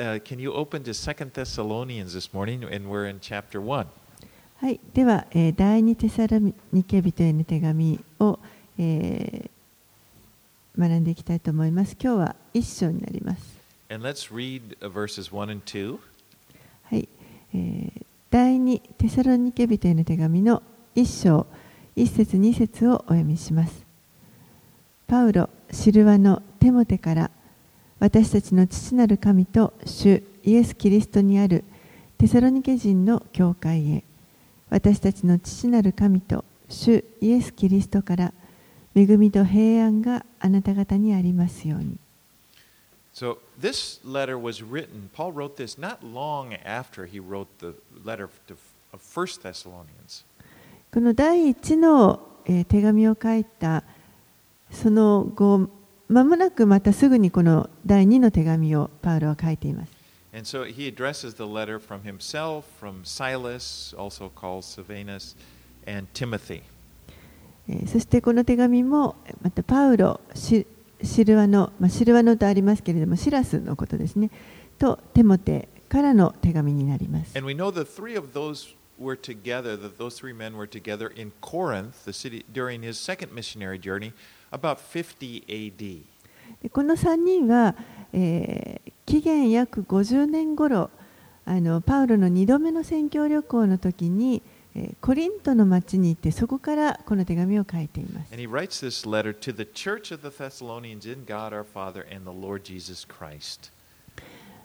uh, can you open to Second Thessalonians this morning? And we're in chapter 1. はい、では、えー第二テサロニケ人への手紙を、えー学んでいきたいと思います。今日は一章になります。And let's read uh, verses 1 and 2. はい、えー第二テサロニケ人への手紙の一章一節二節をお読みします。パウロ、シルワのテモテから私たちの父なる神と主イエス・キリストにあるテサロニケ人の教会へ私たちの父なる神と主イエス・キリストから恵みと平安があなた方にありますように。So, this letter was written, Paul wrote this not long after he wrote the letter of 1 Thessalonians. この第一の、えー、手紙を書いたその後、間もなくまたすぐにこの第二の手紙をパウロは書いています。And so he addresses the letter from himself, from Silas, also called Silvanus, and Timothy. えーそしてこの手紙もまたパウロシシルワの、まあ、シルワノとありますけれどもシラスのことですねとテモテからの手紙になります。And we know the three of those were together, that those three men were together in Corinth, the city, during his second missionary journey, about 50 AD. でこの3人は、えー紀元約50年頃あのパウロの2度目の宣教旅行の時に、えーコリントの町に行ってそこからこの手紙を書いています。And he writes this letter to the church of the Thessalonians in God our Father and the Lord Jesus Christ.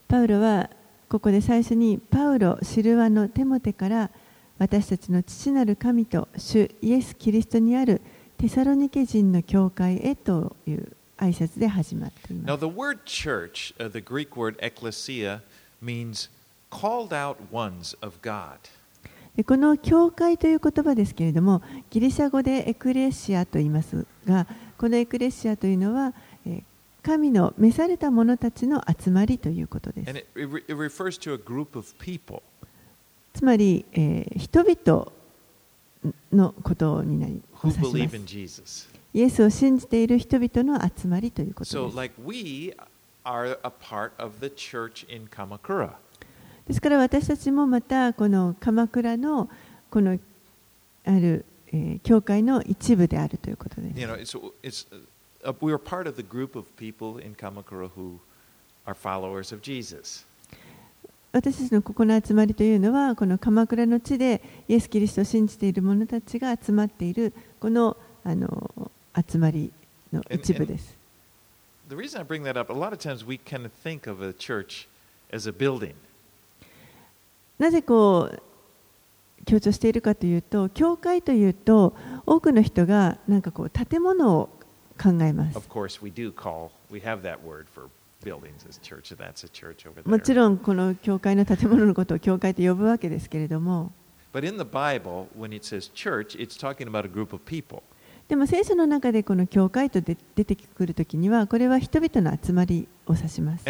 パウロはここで最初にパウロ、シルワのテモテから私たちの父なる神と主イエス・キリストにあるテサロニケ人の教会へという挨拶で始まっています。the word church, uh, the Greek word ecclesia, means called out ones of God. でこの教会という言葉ですけれどもギリシャ語でエクレシアと言いますがこのエクレシアというのはえー神の召された者たちの集まりということです.つまり、えー人々のことになりまし。イエスを信じている人々の集まりということです。から私たちもまたこの鎌倉のこのある教会の一部であるということです。私たちのここの集まりというのはこの鎌倉の地でイエス・キリストを信じている者たちが集まっているこの,あの集まりの一部です。And, and up, なぜこう強調しているかと言うと教会というと多くの人がなんかこう建物を考えます。もちろんこの教会の建物のことを教会と呼ぶわけですけれども。でも聖書の中でこの教会と出てくるときには、これは人々の集まりを指します。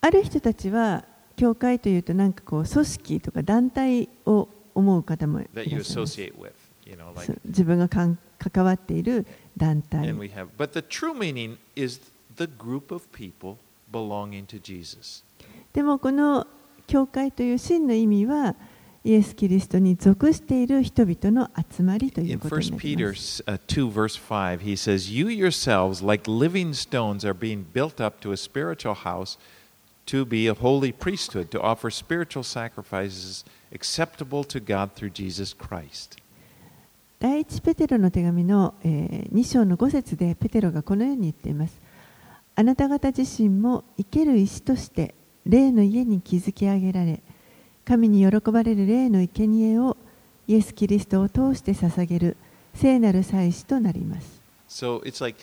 ある人たちは、教会というと何かこう組織とか団体を思う方もいら。you know, like, そう自分がかん関わっている団体 and we have, but the true meaning is the group of people belonging to Jesus. でもこの教会という真の意味はイエス・キリストに属している人々の集まりとい In うことに 1なり Peter ます uh, 2, verse 5, he says, You yourselves, like living stones, are being built up to a spiritual house to be a holy priesthood, to offer spiritual sacrifices acceptable to God through Jesus Christ. 第一ペテロの手紙の、え2章の5節でペテロがこのように言っていますあなた方自身も生ける石として霊の家に築き上げられ神に喜ばれる霊の生贄をイエス・キリストを通して捧げる聖なる祭司となります So it's like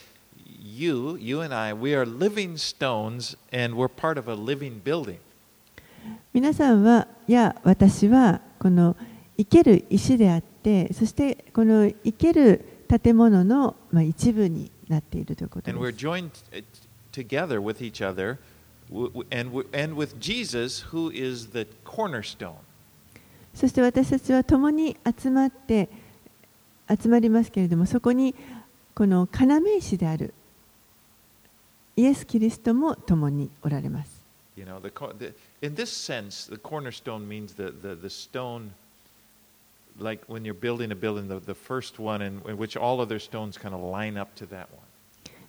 you, you and I, we are living stones and we're part of a living building. 皆さんはいや私はこの生ける石であってそしてこの生ける建物の、まあ、一部になっているということ And で we're す joined uh, together with each other and, and with Jesus, who is the cornerstone. そして私たちは共に集まって集まりますけれどもそこにこの要石であるイエス・キリストも共におられます。You know, the, the, in this sense, the cornerstone means the, the, the stone, like when you're building a building, the, the first one in, in which all other stones kind of line up to that one.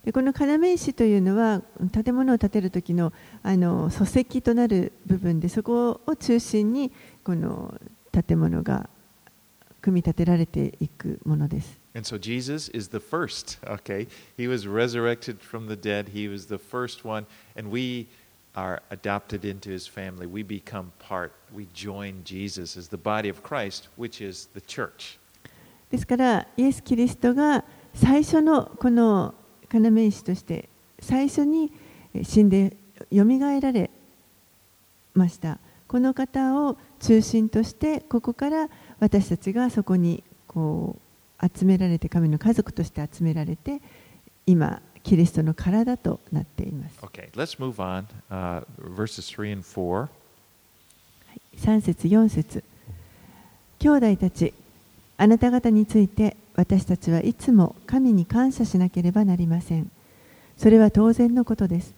でこの要石というのは建物を建てる時のあの礎石となる部分でそこを中心にこの建物が組み立てられていくものです。 And so Jesus is the first, okay? He was resurrected from the dead. He was the first one. And we are adopted into his family. We become part. We join Jesus as the body of Christ, which is the church. ですからイエス・キリストが最初のこの要石として最初に死んでよみがえられましたこの方を中心としてここから私たちがそこにこう集められて神の家族として集められて今キリストの体となっています Okay, let's move on. Uh, verses 3 and 4. 3節4節兄弟たちあなた方について私たちはいつも神に感謝しなければなりませんそれは当然のことです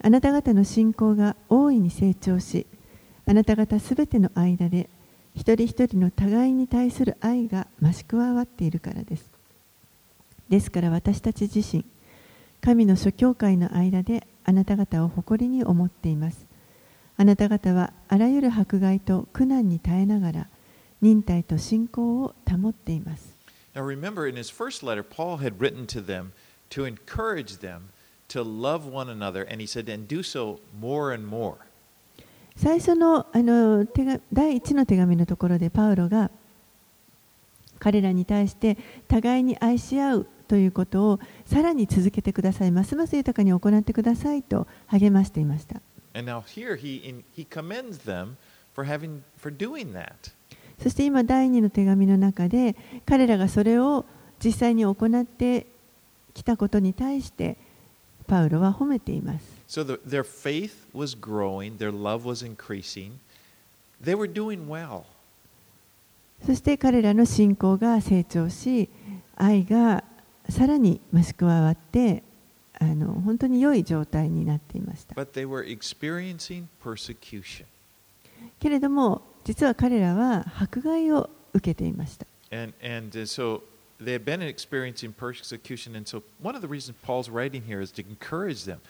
あなた方の信仰が大いに成長しあなた方すべての間で一人一人の互いに対する愛が増し加わっているからですですから私たち自身神の諸教会の間であなた方を誇りに思っていますあなた方はあらゆる迫害と苦難に耐えながら忍耐と信仰を保っています。Now remember, in his first letter, Paul had written to them to encourage them to love one another, and he said, and do so more and more. 最初のあの手が第一の手紙のところでパウロが彼らに対して互いに愛し合うということをさらに続けてください、ますます豊かに行ってくださいと励ましていました。そして今、第二の手紙の中で彼らがそれを実際に行ってきたことに対してパウロは褒めています。そして彼らの信仰が成長し、愛がさらに増し加わってあの本当に良い状態になっていました.けれども実は彼らは迫害を受けていました And, and uh, so they had been experiencing persecution. And so one of the reasons Paul's writing here is to encourage them.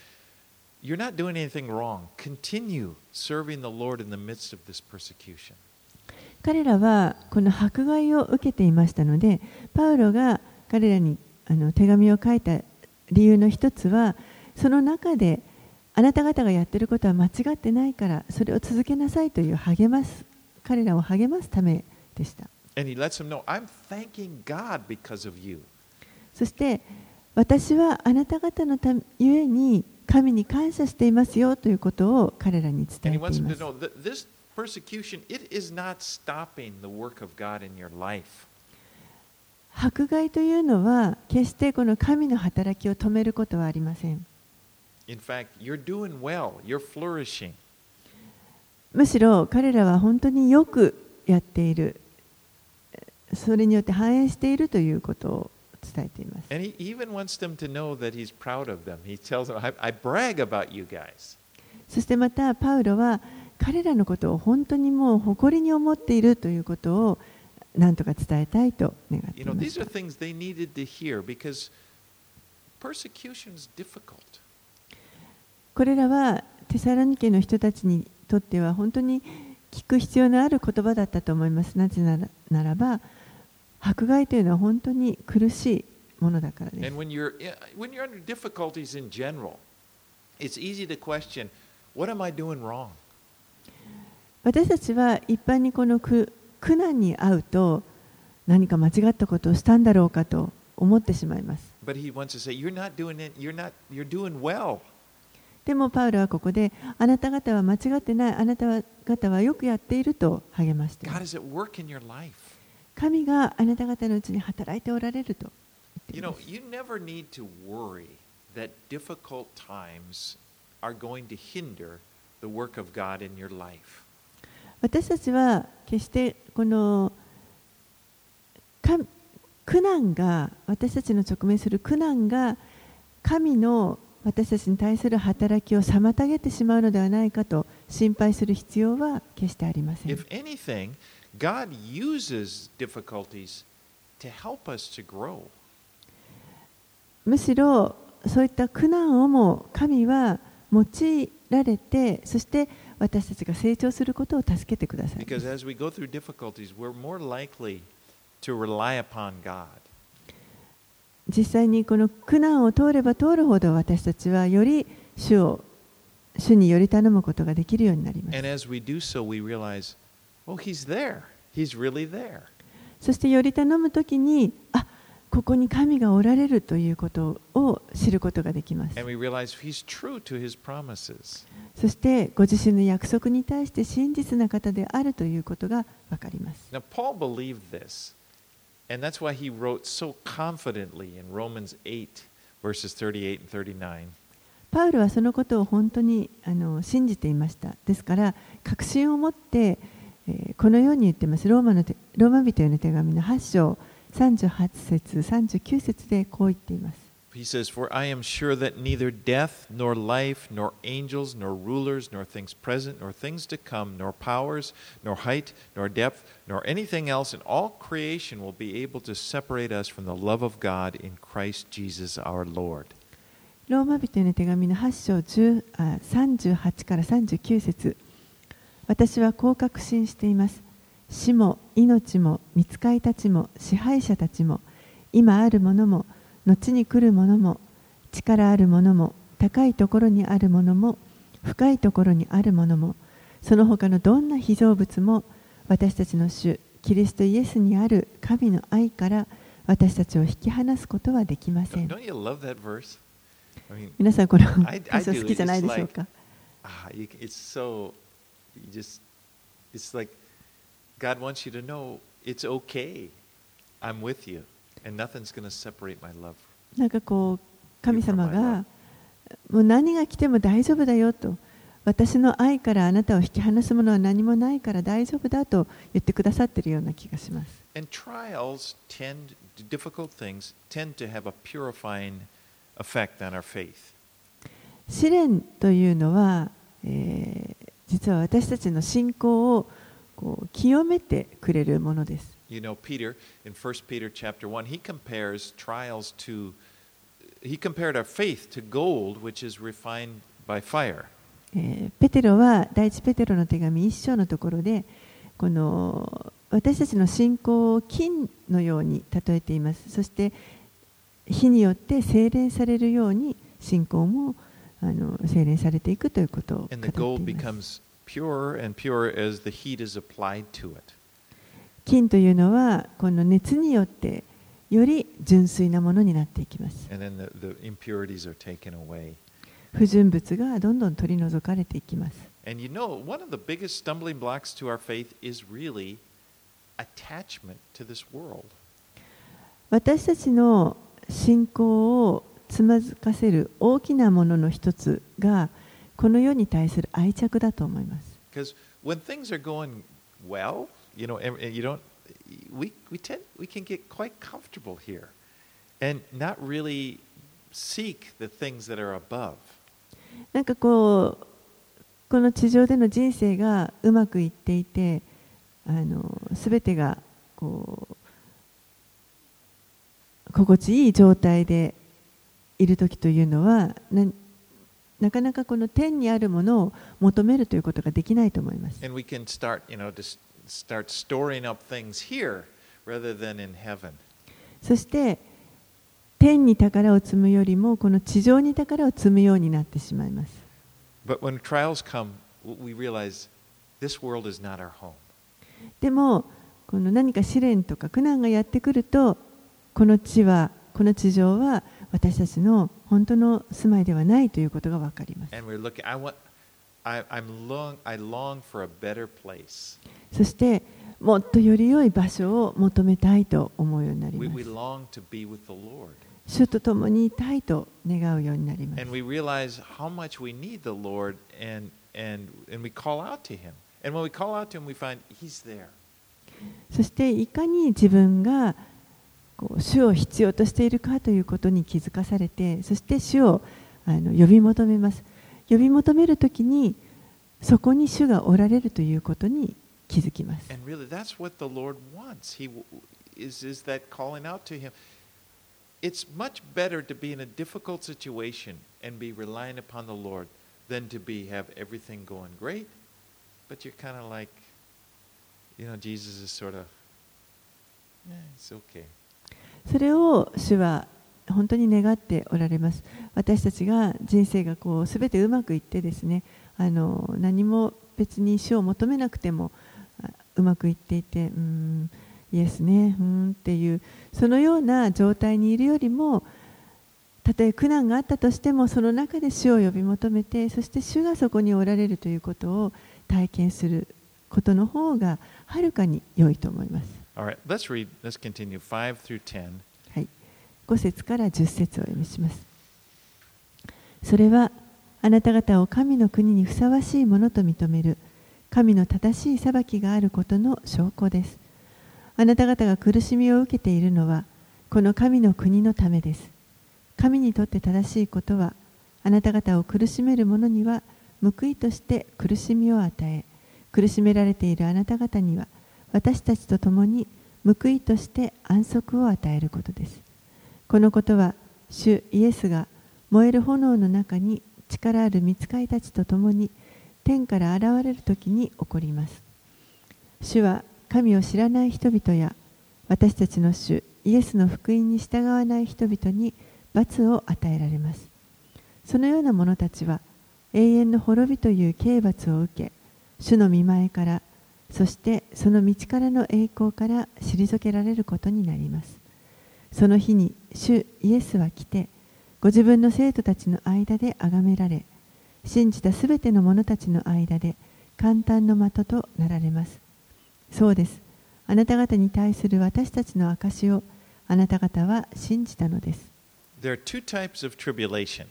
You're not doing anything wrong. Continue serving the Lord in the midst of this persecution. 彼らはこの迫害を受けていましたのでパウロが彼らにあの手紙を書いた理由の一つはその中であなた方がやっていることは間違ってないからそれを続けなさいという励ます彼らを励ますためでした。そして私はあなた方のためゆえに神に感謝していますよということを彼らに伝えていま。迫害というのは決してこの神の働きを止めることはありません。むしろ彼らは本当によくやっている。それによって反映しているということを伝えています。そしてまたパウロは彼らのことを本当にもう誇りに思っているということを何とか伝えたいと願って。これらはテサラニケの人たちにとっては本当に聞く必要のある言葉だったと思います。なぜならば、迫害というのは本当に苦しいものだからです。私たちは一般にこの苦苦難に遭うと何か間違ったことをしたんだろうかと思ってしまいます。でもパウロはここであなた方は間違ってないあなた方はよくやっていると励まして.神があなた方のうちに働いておられると言っています私たちは決してこのか苦難が私たちの直面する苦難が神の私たちに対する働きを妨げてしまうのではないかと心配する必要は決してありません。If anything, God uses difficulties to help us to grow. むしろそういった苦難をも神は用いられてそして私たちが成長することを助けてください Because as we go through difficulties, we're more likely to rely upon God. 実際にこの苦難を通れば通るほど私たちはより主を主により頼むことができるようになります And as we do so, we realize, oh, He's there. He's really there. そしてより頼むときにあここに神がおられるということを知ることができます.そしてご自身の約束に対して真実な方であるということがわかります Now, Paul believed this, and that's why he wrote so confidently in Romans 8, verses 38 and 39. パウルはそのことを本当にあの信じていました。ですから、確信を持って、えーこのように言っています。ローマの手ローマ人への手紙の8章38節39節でこう言っています。 He says, For I am sure that neither death, nor life, nor angels, nor rulers, nor things present, nor things to come, nor powers, nor height, nor depth, nor anything else in all creation will be able to separate us from the love of God in Christ Jesus our Lord. ローマ人への手紙の8章10あ38から39節私はこう確信しています。 死も命も見つかいたちも支配者たちも今あるものも後に来るものも力あるものも高いところにあるものも深いところにあるものもその他のどんな被造物も私たちの主キリストイエスにある神の愛から私たちを引き離すことはできません。皆さんこの箇所.好きじゃないでしょうか？ah, you, it's so, you just, it's like 神様がもう何が来ても大丈夫だよと。私の愛からあなたを引き離すものは何もないから大丈夫だと言ってくださっているような気がします。試練というのは、え、実は私たちの信仰をこう清めてくれるものです。You know, Peter, in 1 Peter chapter 1, he compares trials to, he compared our faith to gold, which is refined by fire. えーペテロは第一ペテロの手紙一章のところでこの私たちの信仰を金のように例えていますそして火によって精錬されるように信仰もあの精錬されていくということを語っています pure というのはこの熱によってより純粋なものになっていきます。不純物がどんどん取り除かれていきます。私たちの信仰をつまずかせる大きなものの一つが、この世に対する愛着だと思います。なんかこうこの地上での人生がうまくいっていてあの全てが心地いい状態でいる時というのは何なかなかこの天にあるものを求めるということができないと思います。そして、天に宝を積むよりも、この地上に宝を積むようになってしまいます。でも、この何か試練とか苦難がやってくると、この地は、この地上は私たちの本当の住まいではないということが分かります。そしてもっとより良い場所を求めたいと思うようになります。主と共にたいと願うようになります。そしていかに自分がこう主を必要としているかということに気づかされてそして主をあの呼び求めます呼び求めるときにそこに主がおられるということに気づきます And really, that's what the Lord wants. He is, is that calling out to Him. It's much better to be in a difficult situation and be relying upon the Lord than to be have everything going great, but you're kind of like, you know, Jesus is sort of, yeah, it's okay. それを主は本当に願っておられます。私たちが人生がこう全てうまくいってですねあの何も別に主を求めなくてもうまくいっていてうんイエスねうんっていうそのような状態にいるよりもたとえ苦難があったとしてもその中で主を呼び求めてそして主がそこにおられるということを体験することの方がはるかに良いと思います。All right, let's read, let's continue 5 through 10. はい、5節から10節を読みします。それはあなた方を神の国にふさわしいものと認める神の正しい裁きがあることの証拠です。あなた方が苦しみを受けているのはこの神の国のためです。神にとって正しいことはあなた方を苦しめる者には報いとして苦しみを与え苦しめられているあなた方には私たちと共に報いとして安息を与えることです。このことは主イエスが燃える炎の中に力ある御使いたちと共に天から現れる時に起こります。主は神を知らない人々や私たちの主イエスの福音に従わない人々に罰を与えられます。そのような者たちは永遠の滅びという刑罰を受け、主の見前から、そしてその道からの栄光から退けられることになります。その日に主イエスは来て、ご自分の生徒たちの間で崇められ、信じたすべての者たちの間で簡単の的となられます。そうです。あなた方に対する私たちの証をあなた方は信じたのです。There are two types of tribulation.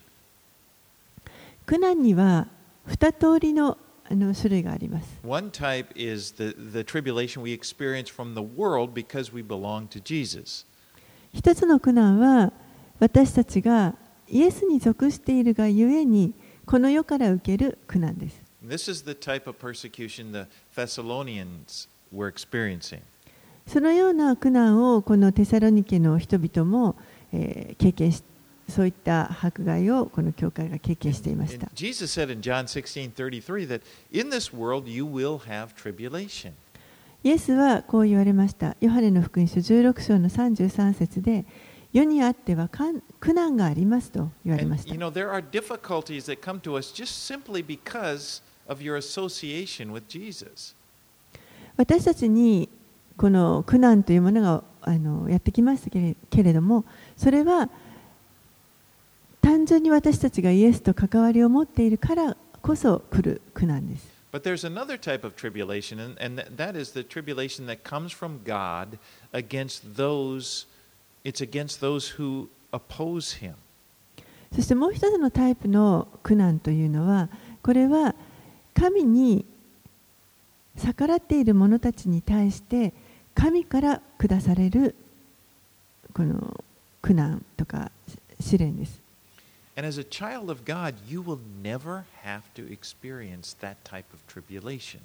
苦難には二通りのあの種類があります。One type is the, the tribulation we experience from the world because we belong to Jesus. 一つの苦難は私たちがイエスに属しているがゆえにこの世から受ける苦難です。This is the type of persecution the Thessalonians were experiencing. そのような苦難をこのテサロニケの人々も、えー経験しそういった迫害をこの教会が経験していました。イエスはこう言われました。ヨハネの福音書16章の33節で、世にあっては苦難がありますと言われました。私たちにこの苦難というものがあのやってきましたけれども、それは、単純に私たちがイエスと関わりを持っているからこそ来る苦難です。But there's another type of tribulation, and, and th- that is the tribulation that comes from God against those, it's against those who oppose Him. そしてもう一つのタイプの苦難というのはこれは神に逆らっている者たちに対して神から下されるこの苦難とか試練です。And as a child of God, you will never have to experience that type of tribulation.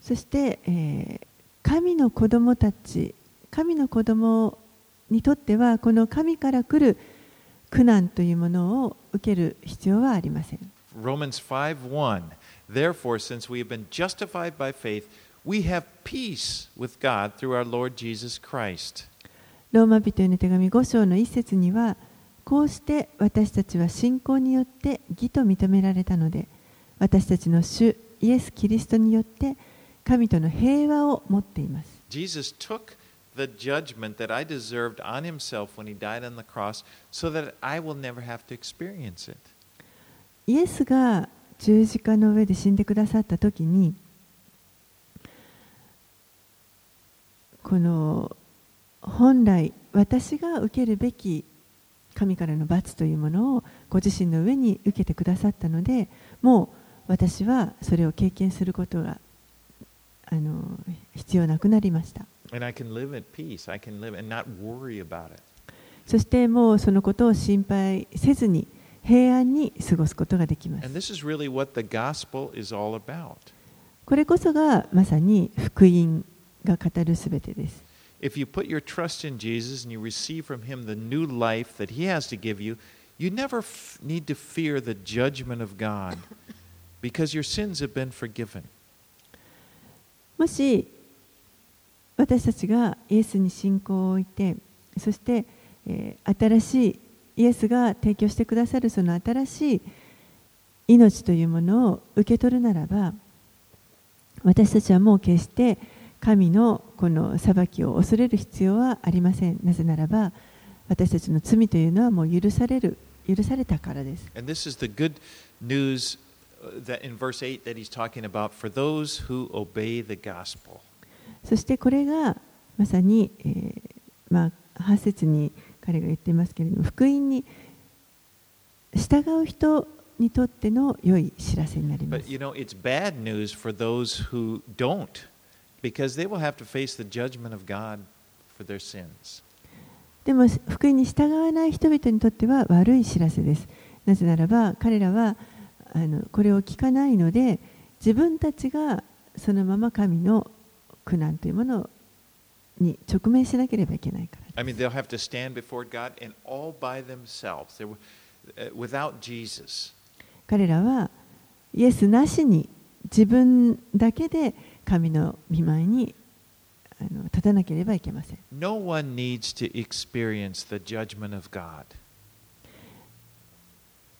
そして、えー神の子供たち神の子供にとってはこの神から来る苦難というものを受ける必要はありません。Romans 5:1 Therefore, since we have been justified by faith, we have peace with God through our Lord Jesus Christ. ローマ人への手紙5章の一節にはこうして私たちは信仰によって義と認められたので私たちの主イエス・キリストによって神との平和を持っています。Jesus took the judgment that I deserved on himself when he died on the cross so that I will never have to experience it. イエスが十字架の上で死んでくださった時にこの本来私が受けるべき神からの罰というものをご自身の上に受けてくださったのでもう私はそれを経験することがあの必要なくなりました。そしてもうそのことを心配せずに平安に過ごすことができます.これこそがまさに福音が語るすべてです If you put your trust in Jesus and you receive from him the new life that he has to give you, you never f- need to fear the judgment of God because your sins have been forgiven. もし私たちがイエスに信仰を置いてそして、えー新しいイエスが提供してくださるその新しい命というものを受け取るならば私たちはもう決して神のこの裁きを恐れる必要はありませんなぜならば私たちの罪というのはもう許される許されたからです And this is the good news uh, that in verse 8 that he's talking about for those who obey the gospel. そしてこれがまさに、えーまあ、8節に彼が言っていますけれども福音に従う人にとっての良い知らせになりま But す you know, it's bad news for those who don't でも福音に従わない人々にとっては悪い知らせです。なぜならば彼らはあのこれを聞かないので自分たちがそのまま神の苦難というものに直面しなければいけないからです。彼らはイエスなしに自分だけで神の御前にあの立たなければいけません No one needs to experience the judgment of God.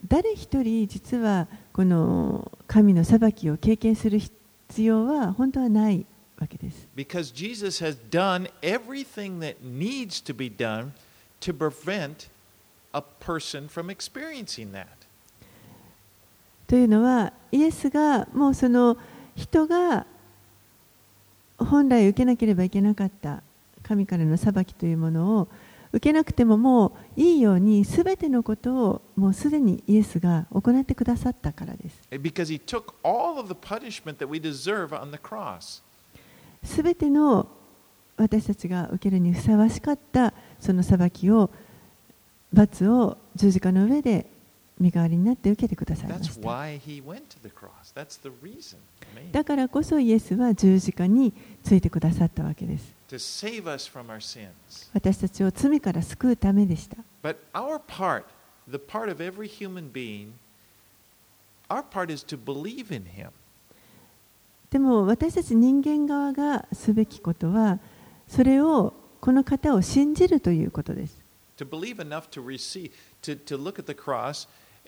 誰一人実はこの神の裁きを経験する必要は本当はないわけです Because Jesus has done everything that needs to be done to prevent a person from experiencing that. というのはイエスがもうその人が本来受けなければいけなかった神からの裁きというものを受けなくてももういいようにすべてのことをもうすでにイエスが行ってくださったからです。すべての私たちが受けるにふさわしかったその裁きを罰を十字架の上で身代わりになって受けてくださいた。だからこそイエスは十字架についてくださったわけです。私たちを罪から救うためでした。でも私たち人間側がすべきことはそれをこの方を信じるということです。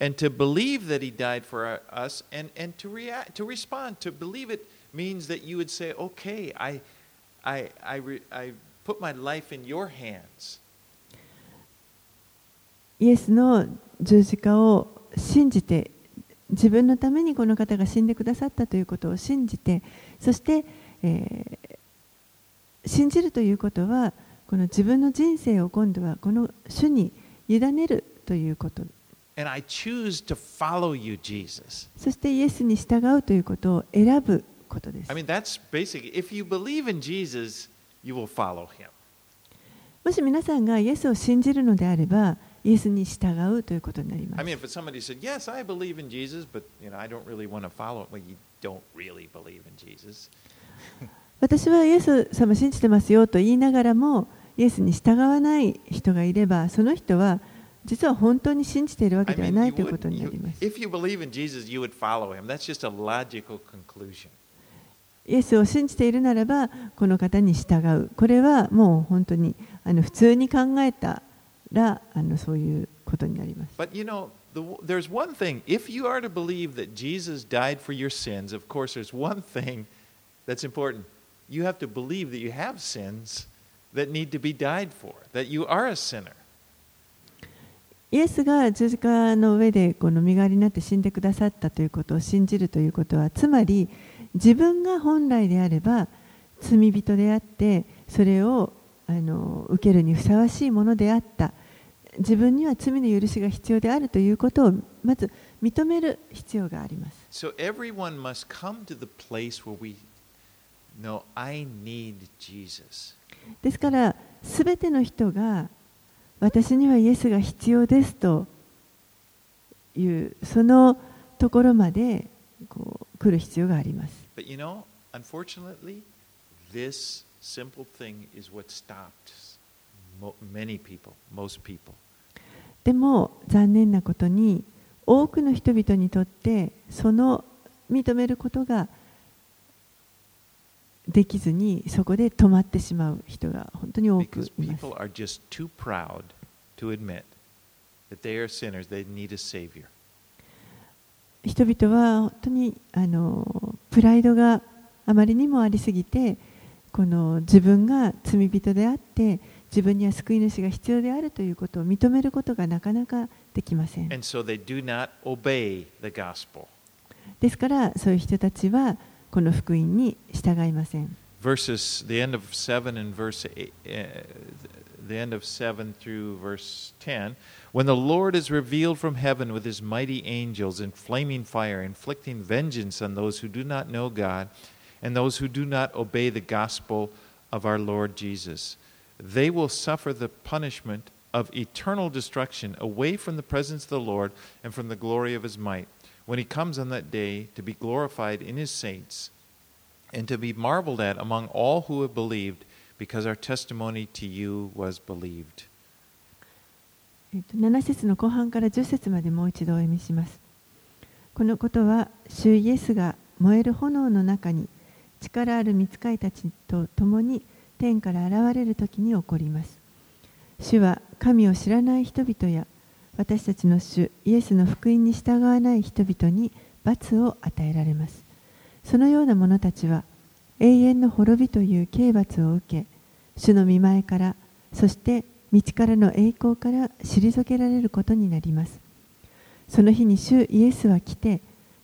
And to believe that he died for us and, and to react, to respond. To believe it means that you would say, okay, I, I, I, re, I put my life in your hands. イエスの十字架を信じて自分のためにこの方が死んでくださったということを信じてそして、えー信じるということはこの自分の人生を今度はこの主に委ねるということそしてイエスに従うということを選ぶことです。もし皆さんがイエスを信じるのであれば、イエスに従うということになります。もし皆さんがイエスを信じるのであれば、イエスに従うということになります。私はイエス様信じてますよと言いながらも、イエスに従わない人がいれば、その人は、実は本当に信じているわけではないということになります。イエスを信じているならばこの方に従う。これはもう本当にあの普通に考えたらあのそういうことになります。But you know, the, there's one thing. If you are to believe that Jesus died for your sins, of course, there's one thing that's important. You have to believe that you have sins that need to be died for, that you are a sinner. イエスが十字架の上でこの身代わりになって死んでくださったということを信じるということはつまり自分が本来であれば罪人であってそれをあの受けるにふさわしいものであった自分には罪の許しが必要であるということをまず認める必要があります So everyone must come to the place where we know I need Jesus. ですから、すべての人が私にはイエスが必要ですというそのところまでこう来る必要があります。でも残念なことに多くの人々にとってその認めることができずにそこで止まってしまう人が本当に多くいます.人々は本当にあのプライドがあまりにもありすぎてこの自分が罪人であって自分には救い主が必要であるということを認めることがなかなかできません。ですからそういう人たちはこの福音に従いません。 Verses, the end of 7 and verse 8, uh, the end of 7 through verse 10. When the Lord is revealed from heaven with his mighty angels in flaming fire, inflicting vengeance on those who do not know God and those who do not obey the gospel of our Lord Jesus. They will suffer the punishment of eternal destruction away from the presence of the Lord and from the glory of his might, When he comes on that day to be glorified in his saints and to be marveled at among all who have believed, because our testimony to you was believed. 7節の後半から10節までもう一度お読みします。このことは、主イエスが燃える炎の中に力ある御使いたちと共に天から現れる時に起こります。主は神を知らない人々や私たちの主イエスの福音に従わない人々に罰を与えられます。そのような者たちは永遠の滅びという刑罰を受け、主の見前から、そして道からの栄光から退けられることになります。その日に主イエスは来て、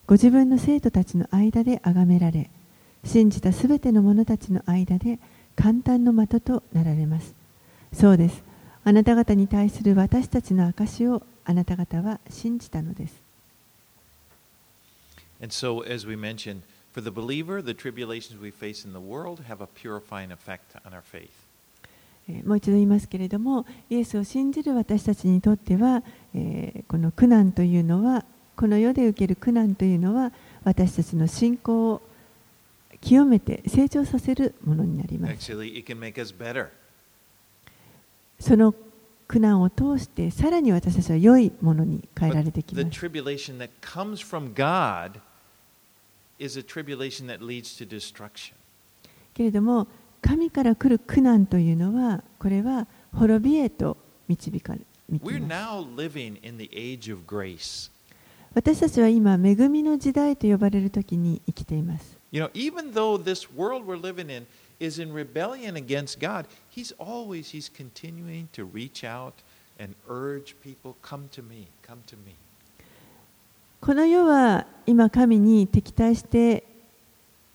ご自分の生徒たちの間で崇められ、信じたすべての者たちの間で簡単の的となられます。そうです。あなた方に対する私たちの証をあなた方は信じたのです。もう一度言いますけれども、イエスを信じる私たちにとっては、えー、この苦難というのは、この世で受ける苦難というのは、私たちの信仰を清めて成長させるものになります。Actually, it can make us better. その苦難を通して、さらに私たちは良いものに変えられてきます。けれども、神から来る苦難というのは、これは滅びへと導かれ私たちは今、恵みの時代と呼ばれる時に生きています。Is in rebellion against God, He's always He's continuing to reach out and urge people, come to me, come to me. この世は今神に敵対して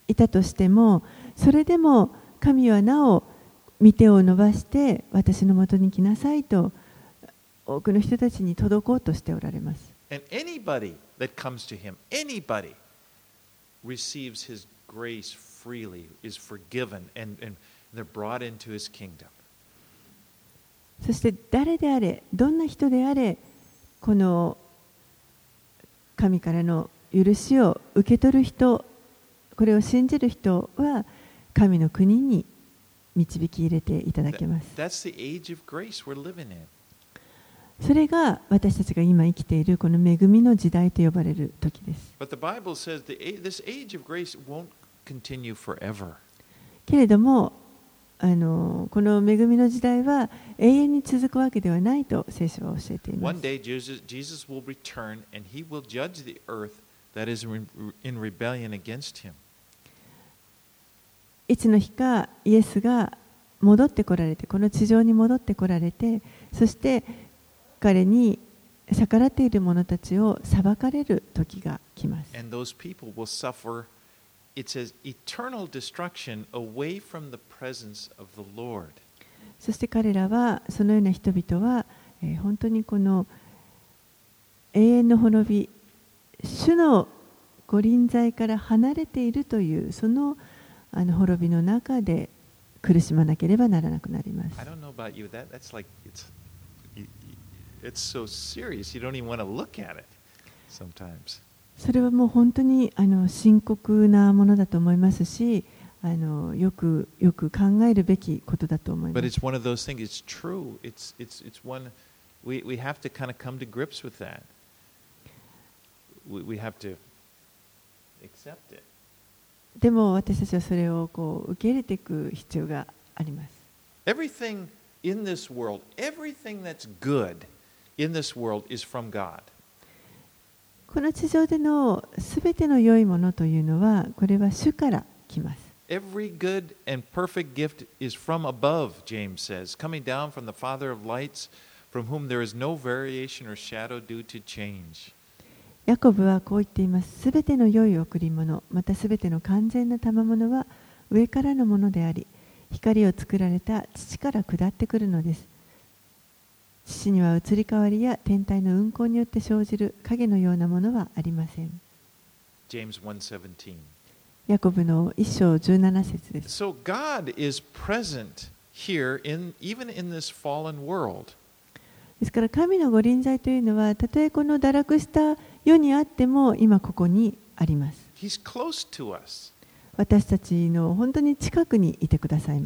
いたとしてもそれでも神はなお御手を伸ばして私のもとに来なさいと多くの人たちに届こうとしておられます And anybody that comes to Him, anybody receives His grace そして誰であれどんな人であれこの神からの許しを受け取る人これを信じる人は神の国に導き入れていただけます。それが私たちが今生きているこの恵みの時代と呼ばれる時です。Continue forever. けれどもあのこの恵みの時代は永遠に続くわけではないと聖書は教えていま One す。day Jesus, Jesus will return and he will judge the earth that is in rebellion against him. いつの日かイエスが戻ってこられてこの地上に戻ってこられてそして彼に逆らっている者たちを裁かれる時が来ます。And those people will suffer, そして彼らは、そのような人々は、本当にこの永遠の滅び、主の御臨在から離れているという、その,滅びの中で苦しまなければならなくなります。それはもう本当にあの深刻なものだと思いますしあのよくよく考えるべきことだと思いま But す it's one of those things. It's true. It's it's it's one. We we have to kind of come to grips with that. We we have to accept it. でも私たちはそれをこう受け入れていく必要があります Everything in this world, everything that's good in this world is from God. この地上でのすべての良いものというのはこれは主から来ます Every good and perfect gift is from above, James says, coming down from the Father of lights, from whom there is no variation or shadow due to change. ヤコブはこう言っています。すべての良い贈り物、またすべての完全な賜物は上からのものであり、光を作られた父から下ってくるのです。父には移り変わりや天体の運行によって生じる影のようなものはありません。James 1:17. ヤコブの一章17節です。So God is present here in even in this fallen world. ですから神のご臨在というのは、たとえこの堕落した世にあっても今ここにあります。He's close to us. 私たちの本当に近くにいてくださいま。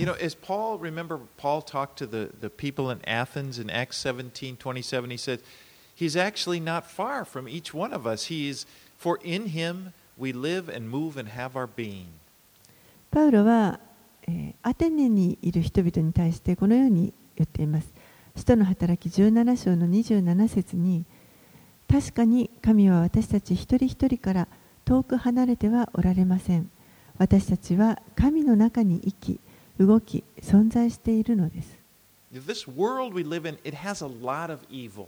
パウロは、アテネにいる人々に対してこのように言っています。使徒の働き17章の27節に、確かに神は私たち一人一人から遠く離れてはおられません。私たちは神の中に生き、動き、存在しているのです。This world we live in, it has a lot of evil,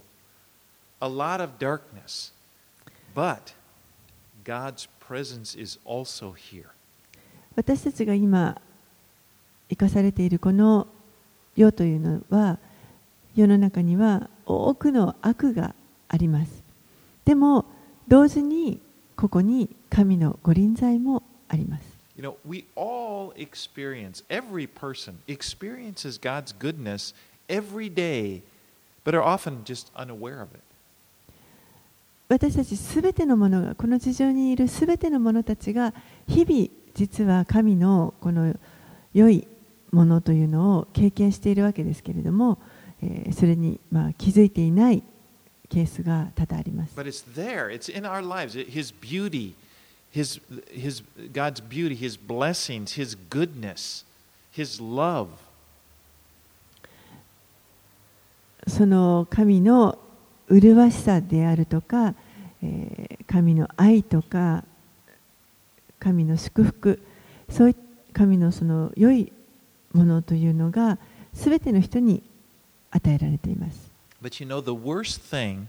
a lot of darkness. But God's presence is also here. 私たちが今生かされているこの世というのは世の中には多くの悪がありますでも同時にここに神のご臨在もあります You know, we all experience, every person experiences God's goodness every day, but are often just unaware of it. 私たちすべてのものがこの地上にいるすべての者たちが日々実は神のこの良いものというのを経験しているわけですけれども、えーそれにまあ気づいていないケースが多々あります。But it's there, it's in our lives. His beauty, his, his, God's beauty, His blessings, His goodness, His love. その神の麗しさであるとか、えー神の愛とか神の祝福そうい神のその良いものというのが全ての人に与えられています。 But you know, the worst thing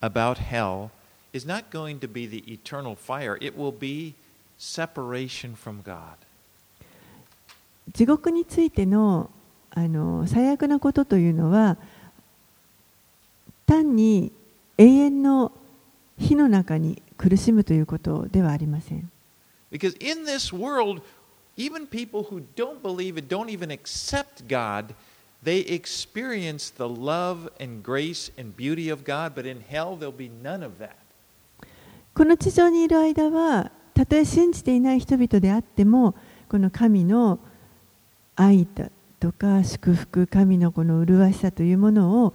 about hell is not going to be the eternal fire, it will be separation from God. 地獄についてのあの最悪なことというのは単に永遠の火の中に苦しむということではありません。 Because in this world, even people who don't believe it, don't even accept God, they experience the love and grace and beauty of God, but in hell there'll be none of that. この地上にいる間はたとえ信じていない人々であってもこの神の愛だとか祝福神のこの麗しさというものを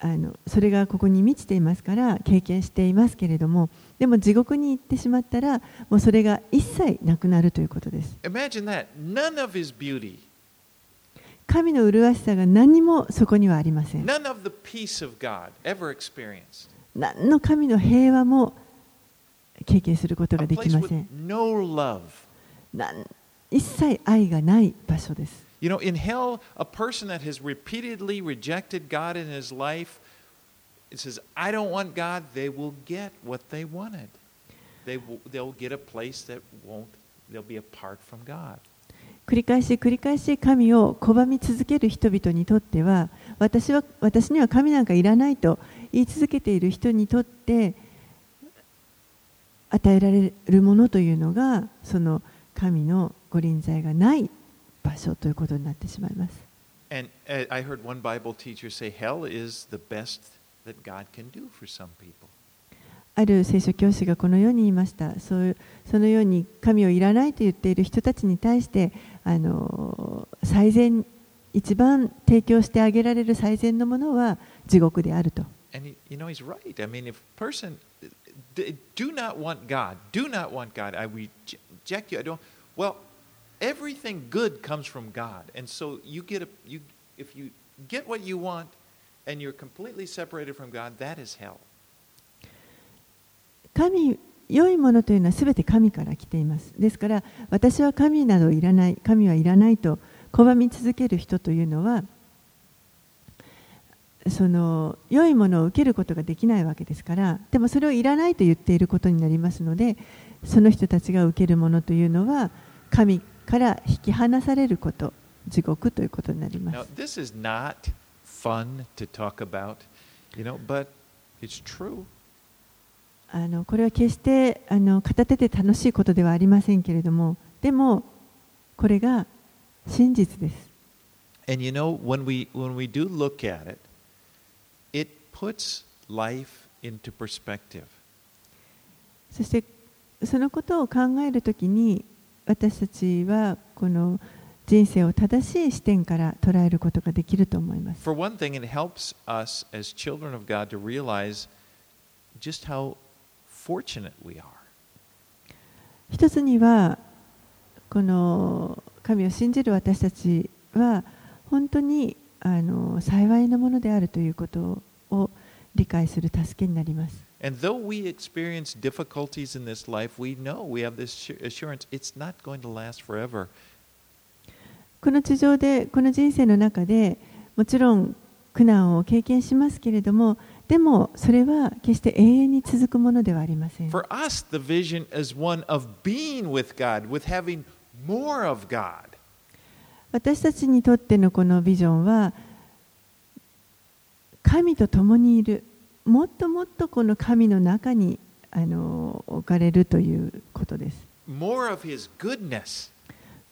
あのそれがここに満ちていますから経験していますけれどもでも地獄に行ってしまったらもうそれが一切なくなるということです。神の麗しさが何もそこにはありません。None of the peace of God ever experienced. 何の神の平和も経験することができません no love. なん一切愛がない場所です You know, in hell, a person that has repeatedly rejected God in his life, it says, I don't want God, they will get what they wanted. They will, they'll get a place that won't, they'll be apart from God. 繰り返し繰り返し神を拒み続ける人々にとっては私は私には神なんかいらないと言い続けている人にとって与えられるものというのがその神のご臨在がない場所ということになってしまいます。And uh, I heard one Bible teacher say hell is the best that God can do for some people. ある聖書教師がこのように言いました。そういうそのように神をいらないと言っている人たちに対してあの最善一番提供してあげられる最善のものは地獄であると。And he, you know, he's right. I mean, if a person d- do not want God, do not want God, I reject you. I don't. Well, everything good comes from God, and so you get a you if you get what you want, and you're completely separated from God, that is hell. 神良いものというのはすべて神から来ています。ですから私は神などいらない、神はいらないと拒み続ける人というのは その良いものを受けることができないわけですからでもそれをいらないと言っていることになりますのでその人たちが受けるものというのは神から引き離されること地獄ということになりま Now, す。this is not fun to talk about, you know, but it's true. あのこれは決してあの片手で楽しいことではありませんけれどもでもこれが真実です。And you know, when we when we do look at it puts life into perspective. そしてそのことを考えるときに私たちはこの人生を正しい視点から捉えることができると思います。For one thing, it helps us as children of God to realize just how fortunate we are. 一つにはこの神を信じる私たちは本当にあの幸いなものであるということを理解する助けになります。And though we experience difficulties in this life, we know we have this assu- assurance it's not going to last forever. この地上でこの人生の中でもちろん苦難を経験しますけれどもでもそれは決して永遠に続くものではありません。For us, the vision is one of being with God, with having more of God. 私たちにとってのこのビジョンは神と共にいる、もっともっとこの神の中にあの置かれるということです。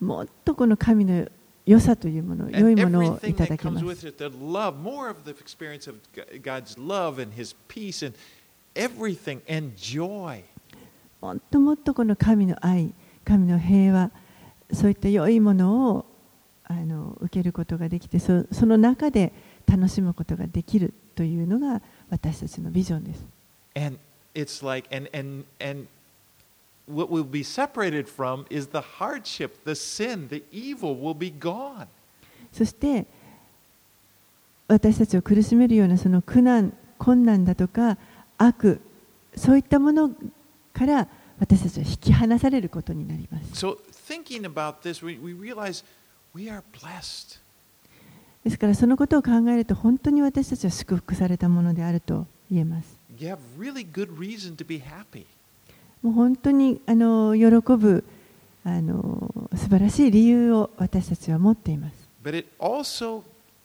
もっとこの神の良さというもの、良いものをいただきます。もっともっとこの神の愛、神の平和、そういった良いものをあの受けることができて、その中で、楽しむことができるというのが私たちのビジョンです And it's like, and, and, and what we'll be separated from is the hardship, the sin, the evil will be gone. そして私たちを苦しめるようなその苦難困難だとか悪そういったものから私たちは引き離されることになります So, thinking about this, we, we realize we are blessed. ですからそのことを考えると本当に私たちは祝福されたものであると言えます.もう本当にあの喜ぶあの素晴らしい理由を私たちは持っています But it also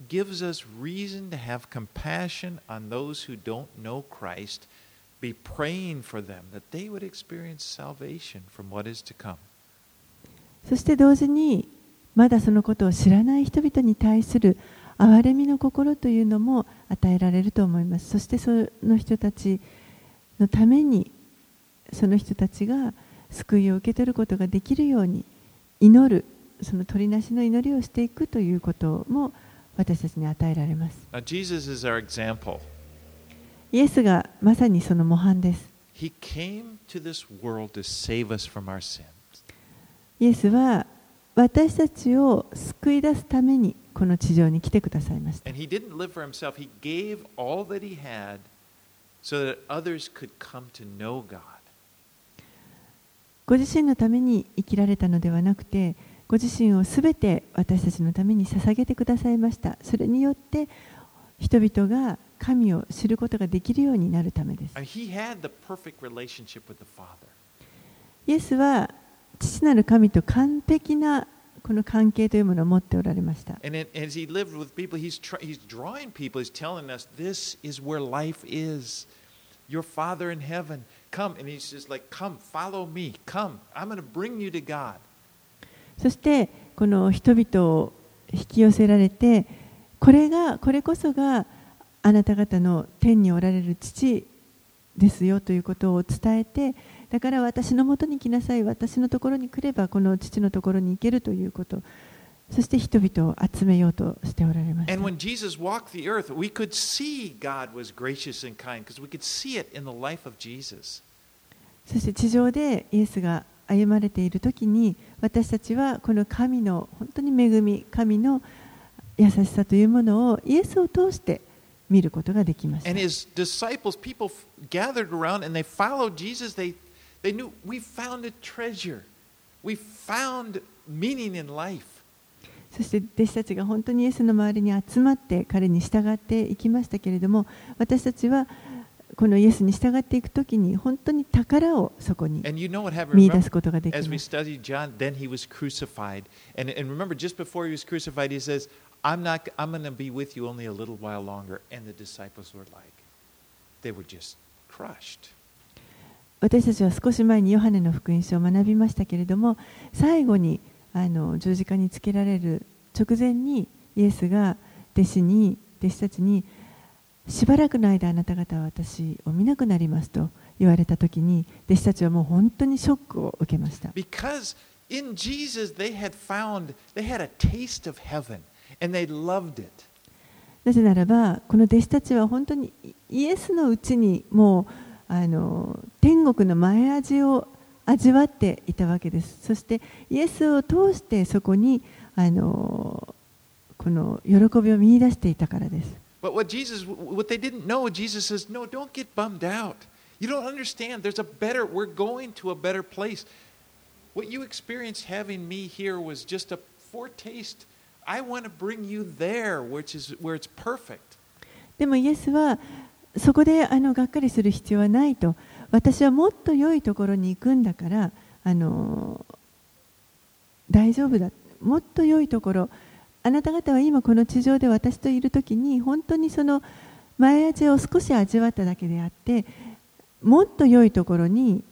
gives us reason to have compassion on those who don't know Christ, be praying for them that they would experience salvation from what is to come. そして同時にまだそのことを知らない人々に対する憐れみの心というのも与えられると思いますそしてその人たちのためにその人たちが救いを受け取ることができるように祈るその取りなしの祈りをしていくということも私たちに与えられます Now. イエスがまさにその模範です.イエスは私たちを救い出すためにこの地上に来てくださいました。ご自身のために生きられたのではなくて、ご自身をすべて私たちのために捧げてくださいました。それによって人々が神を知ることができるようになるためです。イエスは父なる神と完璧なこの関係というものを持っておられました And as he lived with people, he's, tr- he's drawing people. He's telling us, this is where life is. Your Father in heaven, come. And he's just like, come, follow me. Come. I'm going to bring you to God. そしてこの人々を引き寄せられてこれがこれこそがあなた方の天におられる父ですよということを伝えてだから私のもとに来なさい、私のところに来ればこの父のところに行けるということ、そして人々を集めようとしておられます。そして地上でイエスが歩まれているとに、私たちはこの神の本当に恵み、神の優しさというものをイエスを通して見ることができました。they knew we found a treasure. We found meaning in life. そして弟子たちが本当にイエスの周りに集まって彼に従っていきましたけれども私たちはこのイエスに従っていくときに本当に宝をそこに And you know what happened? 見出 Remember, すことができ as ま we す studied John, then he was crucified. And, and remember, just before he was crucified, he says, I'm, not, I'm going to be with you only a little while longer. And the disciples were like, they were just crushed. 私たちは少し前にヨハネの福音書を学びましたけれども最後にあの十字架につけられる直前にイエスが弟子に弟子たちにしばらくの間あなた方は私を見なくなりますと言われた時に弟子たちはもう本当にショックを受けました Because in Jesus, they had found, they had a taste of heaven and they loved it. なぜならばこの弟子たちは本当にイエスのうちにもうあの天国の前味を味わっていたわけですそしてイエスを通してそこにあのこの喜びを見出していたからです But what Jesus, what they didn't know, Jesus says, no, don't get bummed out. You don't understand. There's a better, we're going to a better place. What you experienced having me here was just a foretaste. I want to bring you there, which is where it's perfect. でもイエスはそこであのがっかりする必要はないと。私はもっと良いところに行くんだからあの大丈夫だ。もっと良いところ。あなた方は今この地上で私といる時に本当にその前味を少し味わっただけであってもっと良いところに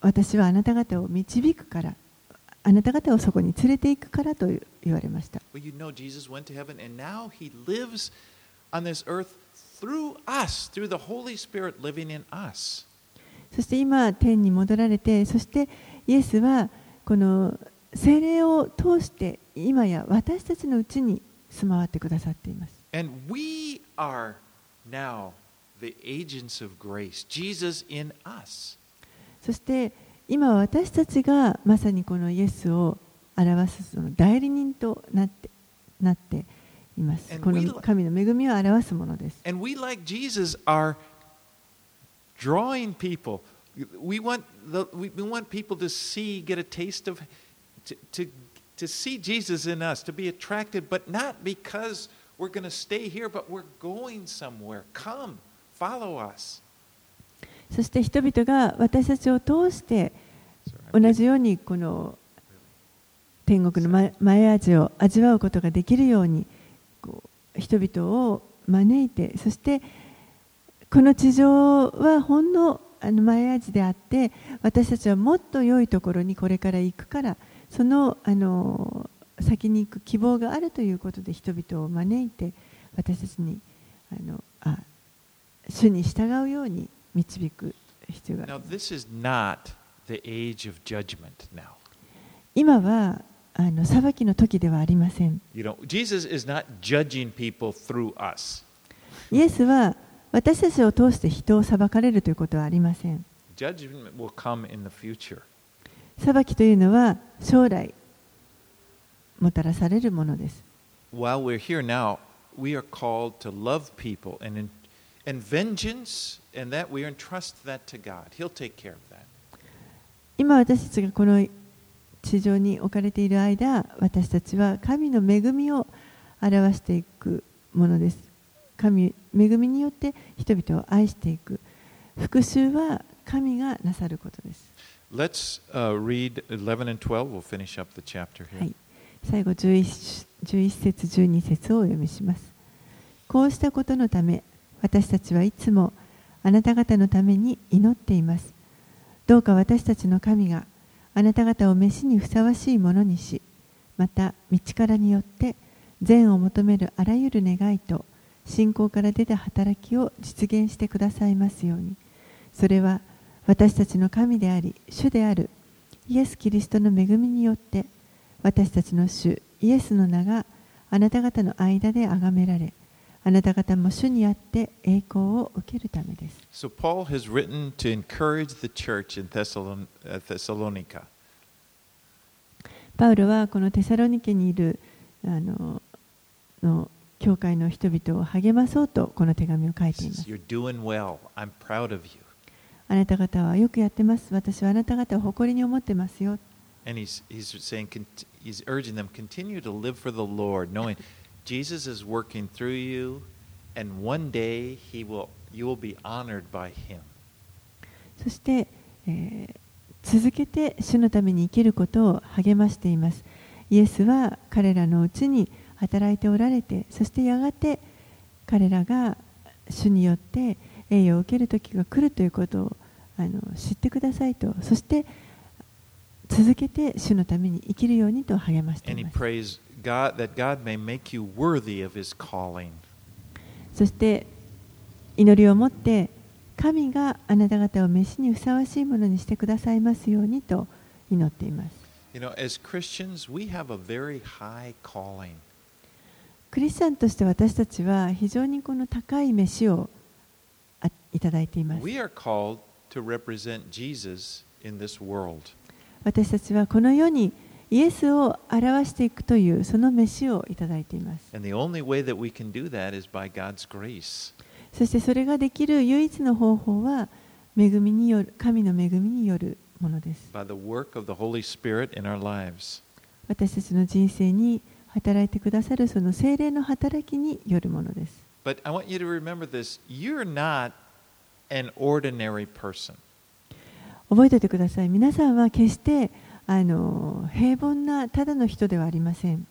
私はあなた方を導くからあなた方をそこに連れて行くからと言われました。Well, you know, そして今、天に戻られて、そしてイエスはこの聖霊を通して今や私たちのうちに住まわってくださっています。そして今私たちがまさにこのイエスを表すその代理人となって、なって、この神の恵みを表すものです。そして人々が私たちを通して同じようにこの天国の前味を味わうことができるように。人々を招いてそしてこの地上はほんのあの前味であって私たちはもっと良いところにこれから行くからそのあの先に行く希望があるということで人々を招いて私たちにあのあ主に従うように導く必要がある Now, this is not the age of judgment now. 今はあの裁きの時ではありません。You イエスは私たちを通して人を裁かれるということはありません。裁きというのは将来もたらされるものです。今私たちがこの地上に置かれている間、私たちは神の恵みを表していくものです。神、恵みによって人々を愛していく。復讐は神がなさることです。Let's uh, read 11 and 12. We'll finish up the chapter here. はい、最後 11, 11節12節をお読みします。こうしたことのため、私たちはいつもあなた方のために祈っています。どうか私たちの神があなた方を飯にふさわしいものにし、また道からによって善を求めるあらゆる願いと信仰から出た働きを実現してくださいますように。それは私たちの神であり主であるイエス・キリストの恵みによって私たちの主イエスの名があなた方の間で崇められあなた方も主にあって栄光を受けるためです。So Paul has written to encourage the church in Thessalon- uh, Thessalonica. パウロはこのテサロニケにいるあのの教会の人々を励まそうとこの手紙を書いています。You're doing well. I'm proud of you. あなた方はよくやってます。私はあなた方を誇りに思ってますよ。And he's, he's saying, he's urging them, continue to live for the Lord, knowing Jesus is working through you, and one day he will, you will be honored by him. そして、えー続けて主のために生きることを励ましています。イエスは彼らのうちに働いておられて、そしてやがて彼らが主によって栄誉を受ける時が来るということをあの知ってくださいと、そして続けて主のために生きるようにと励ましています。God that God may make you worthy of his calling. そして祈りを持って神があなた方を召しにふさわしいものにしてくださいますようにと祈っています。You know, as Christians, we have a very high calling. クリスチャンとして私たちは非常にこの高い飯をあいただいています We are called to represent Jesus in this world. 私たちはこの世にイエスを表していくというその飯をいただいています。そしてそれができる唯一の方法は恵みによる神の恵みによるものです。私たちの人生に働いてくださるその精霊の働きによるものです。覚えておいてください。皆さんは決して、あの平凡なただの人ではありません。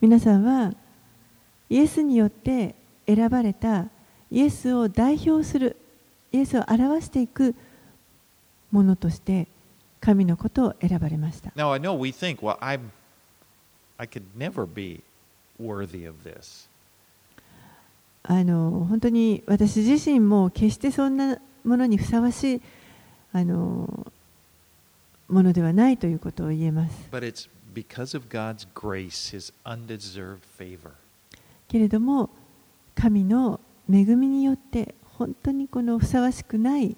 皆さんはイエスによって選ばれたイエスを代表するイエスを表していくものとして神のことを選ばれました。あの本当に私自身も決してそんなものにふさわしいあのものではないということを言えます grace. けれども神の恵みによって本当にこのふさわしくない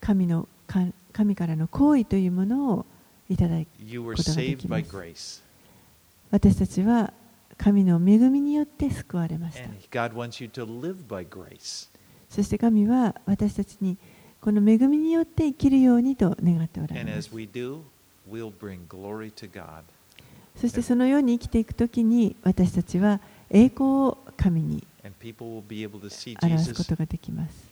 神のか神からの行為というものをいただい You were ことができます.私たちは神の恵みによって救われました.そして神は私たちにこの恵みによって生きるようにと願っておられます.そしてそのように生きていくときに私たちは栄光を神に表すこ.とができます.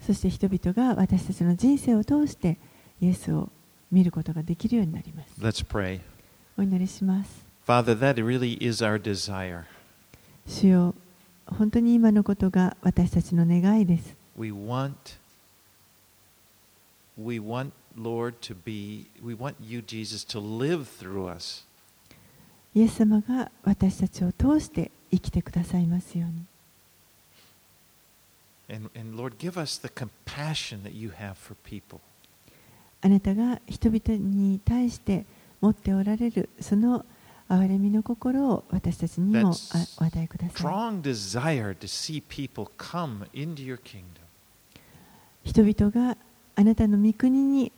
そして人々が私たちの人生を通してイエスを見ることができるようになります Let's pray. お祈りします Father, that really is our desire. 主よ本当に今のことが私たちの願いです We want, we want, Lord, to be, we want you, Jesus, to live through us. イエス様が私たちを通して生きてくださいますように And, and Lord, give us the compassion that you have for people. あなたが人々に対して持っておられるその憐れみの心を私たちにもお与えください。Strong desire to see people come into your kingdom. 人々があなたの御国に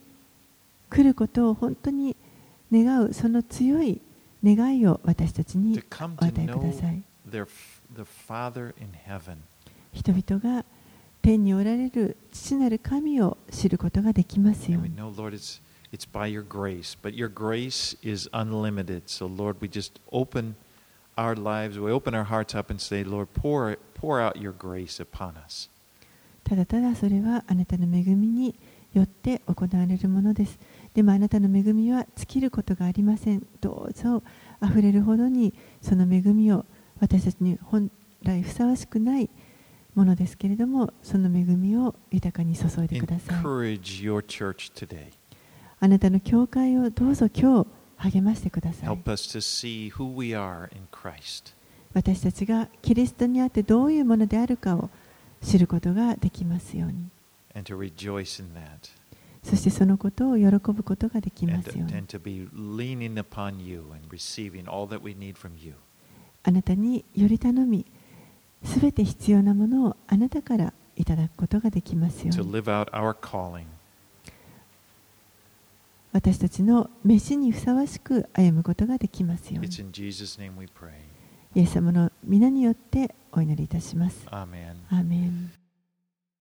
来ることを本当に願うその強い願いを私たちにお与えください。人々が天におられる父なる神を知ることができますように。It's, by your grace, but your grace is unlimited. So, Lord, we just open our lives, we open our hearts up and say, Lord, pour, pour out your grace upon us. ただただそれはあなたの恵みによって行われるものですでもあなたの恵みは尽きることがありませんどうぞあふれるほどにその恵みを私たちに本来ふさわしくないものですけれども、その恵みを豊かに注いでください。Encourage your church today. あなたの教会をどうぞ今日励ましてください。私たちがキリストにあってどういうものであるかを知ることができますように。そしてそのことを喜ぶことができますように。あなたにより頼み、すべて必要なものをあなたからいただくことができますように。私たちの飯にふさわしく歩むことができますように.イエス様の皆によってお祈りいたします。アーメン